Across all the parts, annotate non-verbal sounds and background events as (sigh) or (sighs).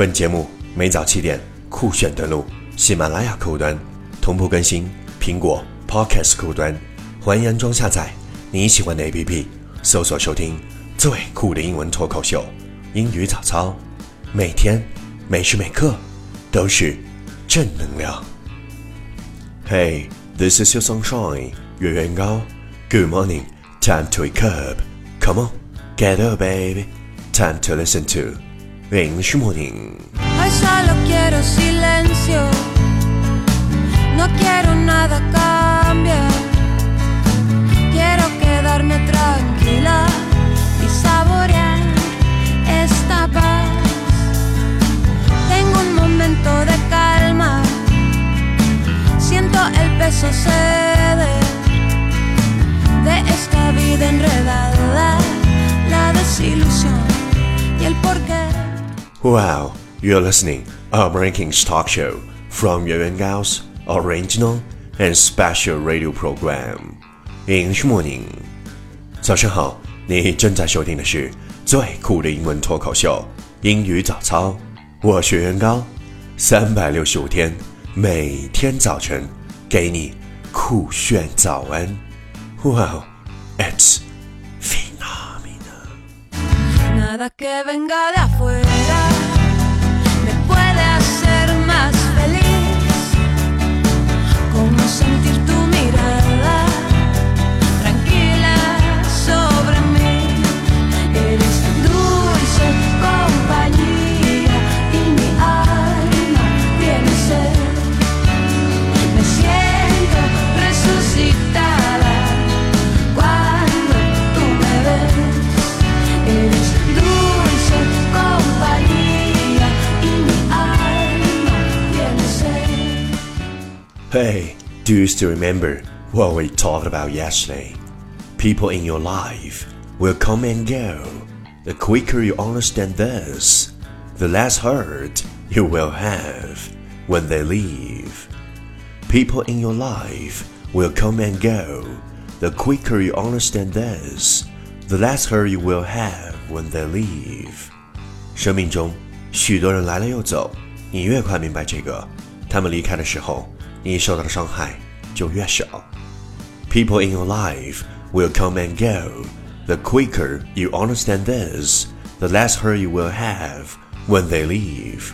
本节目每早七点酷炫登录喜马拉雅客户端，同步更新苹果 Podcast 客户端，欢迎安装下载你喜欢的 APP，搜索收听最酷的英文脱口秀。英语早操，每天每时每刻都是正能量。Hey, this is your sunshine，月圆高。Good morning, time to wake up. Come on, get up, baby. Time to listen to English Morning. Hoy solo quiero silencio. No quiero nada cambie. Quiero quedarme tranquila Wow, you're listening our rankings talk show from Yuan Gao's original and special radio program English Morning. 早上好，你正在收听的是最酷的英文脱口秀英语早操，我是袁高，三百六十五天，每天早晨给你酷炫早安。Wow, it's phenomenal. Nada que venga de afuera Hey, do you still remember what we talked about yesterday? People in your life will come and go. The quicker you understand this, the less hurt you will have when they leave. People in your life will come and go. The quicker you understand this, the less hurt you will have when they leave. 生命中许多人来了又走，你越快明白这个，他们离开的时候， 你受到的伤害就越少。People in your life will come and go. The quicker you understand this, the less hurt you will have when they leave.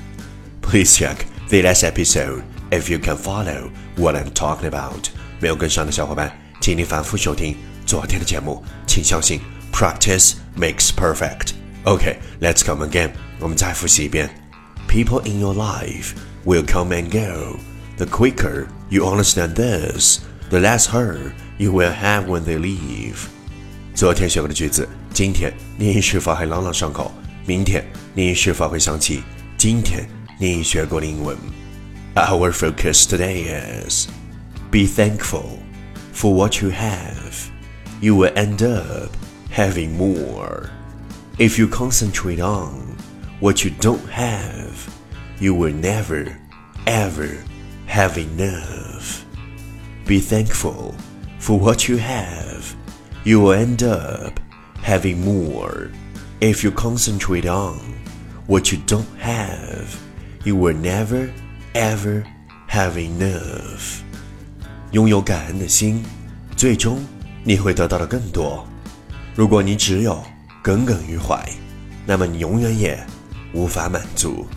Please check the last episode if you can follow what I'm talking about. 没有跟上的小伙伴，请你反复收听昨天的节目。请相信，practice makes perfect. Okay, let's come again. 我们再复习一遍。People in your life will come and go. The quicker you understand this, the less hurt you will have when they leave. 昨天学过的句子，今天你是否还朗朗上口？明天你是否会想起今天你学过的英文？Our focus today is be thankful for what you have. You will end up having more. If you concentrate on what you don't have, you will never, ever have enough. Be thankful for what you have. You will end up having more. If you concentrate on what you don't have, you will never, ever have enough. 拥有感恩的心，最终你会得到的更多。如果你只有耿耿于怀，那么你永远也无法满足。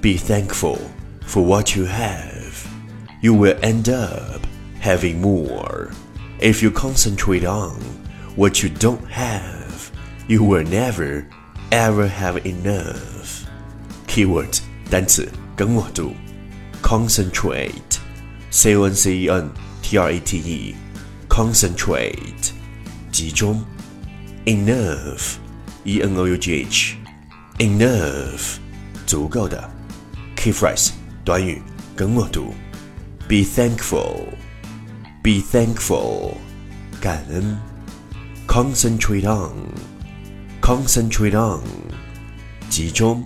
Be thankful for what you have. You will end up having more. If you concentrate on what you don't have, you will never, ever have enough. Keyword 单词跟我读，concentrate, c o n c e n t r a t e, concentrate 集中，enough, e n o u g h, enough 足够的。Key phrase 短语跟我读 ，be thankful, be thankful 感恩，concentrate on, concentrate on 集中。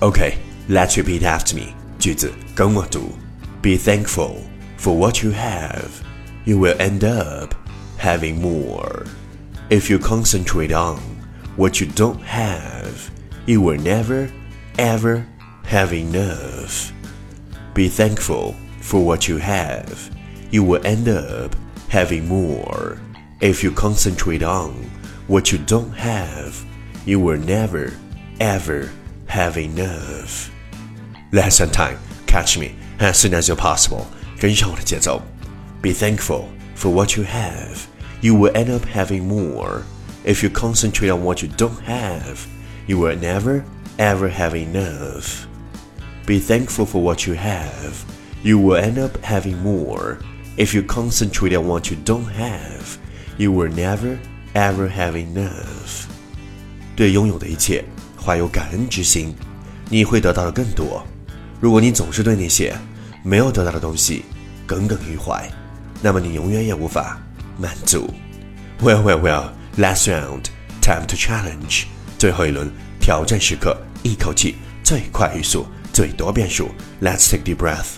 Okay, let's repeat after me. 句子跟我读：Be thankful for what you have. You will end up having more. If you concentrate on what you don't have, you will never, ever have enough. Be thankful for what you have. You will end up having more. If you concentrate on what you don't have, you will never, ever have enough. Lesson time. Catch me as soon as you're possible. 跟上我的节奏。Be thankful for what you have. You will end up having more. If you concentrate on what you don't have, you will never, ever have enough. Be thankful for what you have. You will end up having more. If you concentrate on what you don't have, you will never, ever have enough. 对拥有的一切怀有感恩之心，你会得到的更多。如果你总是对那些没有得到的东西耿耿于怀，那么你永远也无法满足。Well, well, well. Last round, time to challenge. 最后一轮挑战时刻，一口气最快语速，最多变数。Let's take deep breath.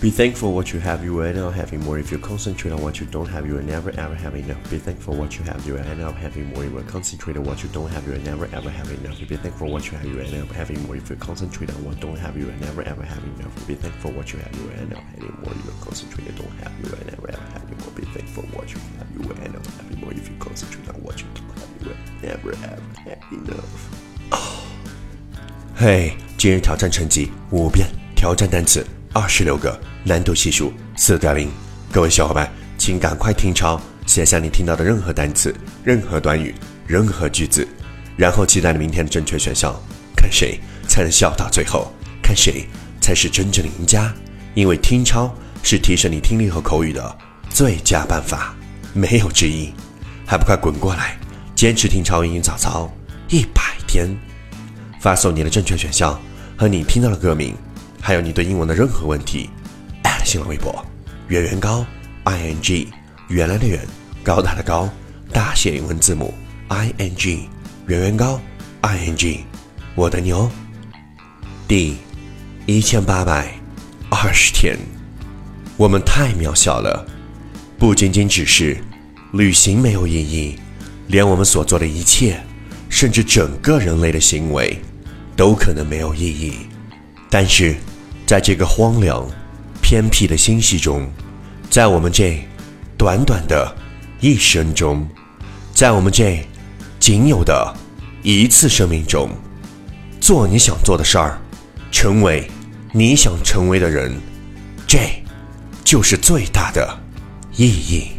Be thankful what you have, you will end up having more. If you concentrate on what you don't have, you will never ever have enough. Be thankful what you have, you will end up having more. You will concentrate on what you don't have, you will never ever have enough. Be thankful what you have, you will end up having more. If you concentrate on what you don't have, you will never ever have enough. Be thankful what you have, you will end up having more. You will concentrate on don't have, you will never ever have more. Be thankful what you have, you will end up having more. If you concentrate on what you don't have, you will never ever have enough. (sighs) 嘿，今日挑战成绩五遍，挑战单词 二十六个，难度系数四点零。各位小伙伴，请赶快听抄，写下你听到的任何单词、任何短语、任何句子，然后期待你明天的正确选项，看谁才能笑到最后，看谁才是真正的赢家。因为听抄是提升你听力和口语的最佳办法，没有之一。还不快滚过来，坚持听抄英语早操一百天！发送你的正确选项和你听到的歌名，还有你对英文的任何问题，新浪微博圆圆高 i n g 原来的圆高大的高大写英文字母 i n g 圆圆高 i n g 我等你哦。第一千八百二十天，我们太渺小了，不仅仅只是旅行没有意义，连我们所做的一切，甚至整个人类的行为。都可能没有意义，但是，在这个荒凉、偏僻的星系中，在我们这短短的一生中，在我们这仅有的一次生命中，做你想做的事儿，成为你想成为的人，这就是最大的意义。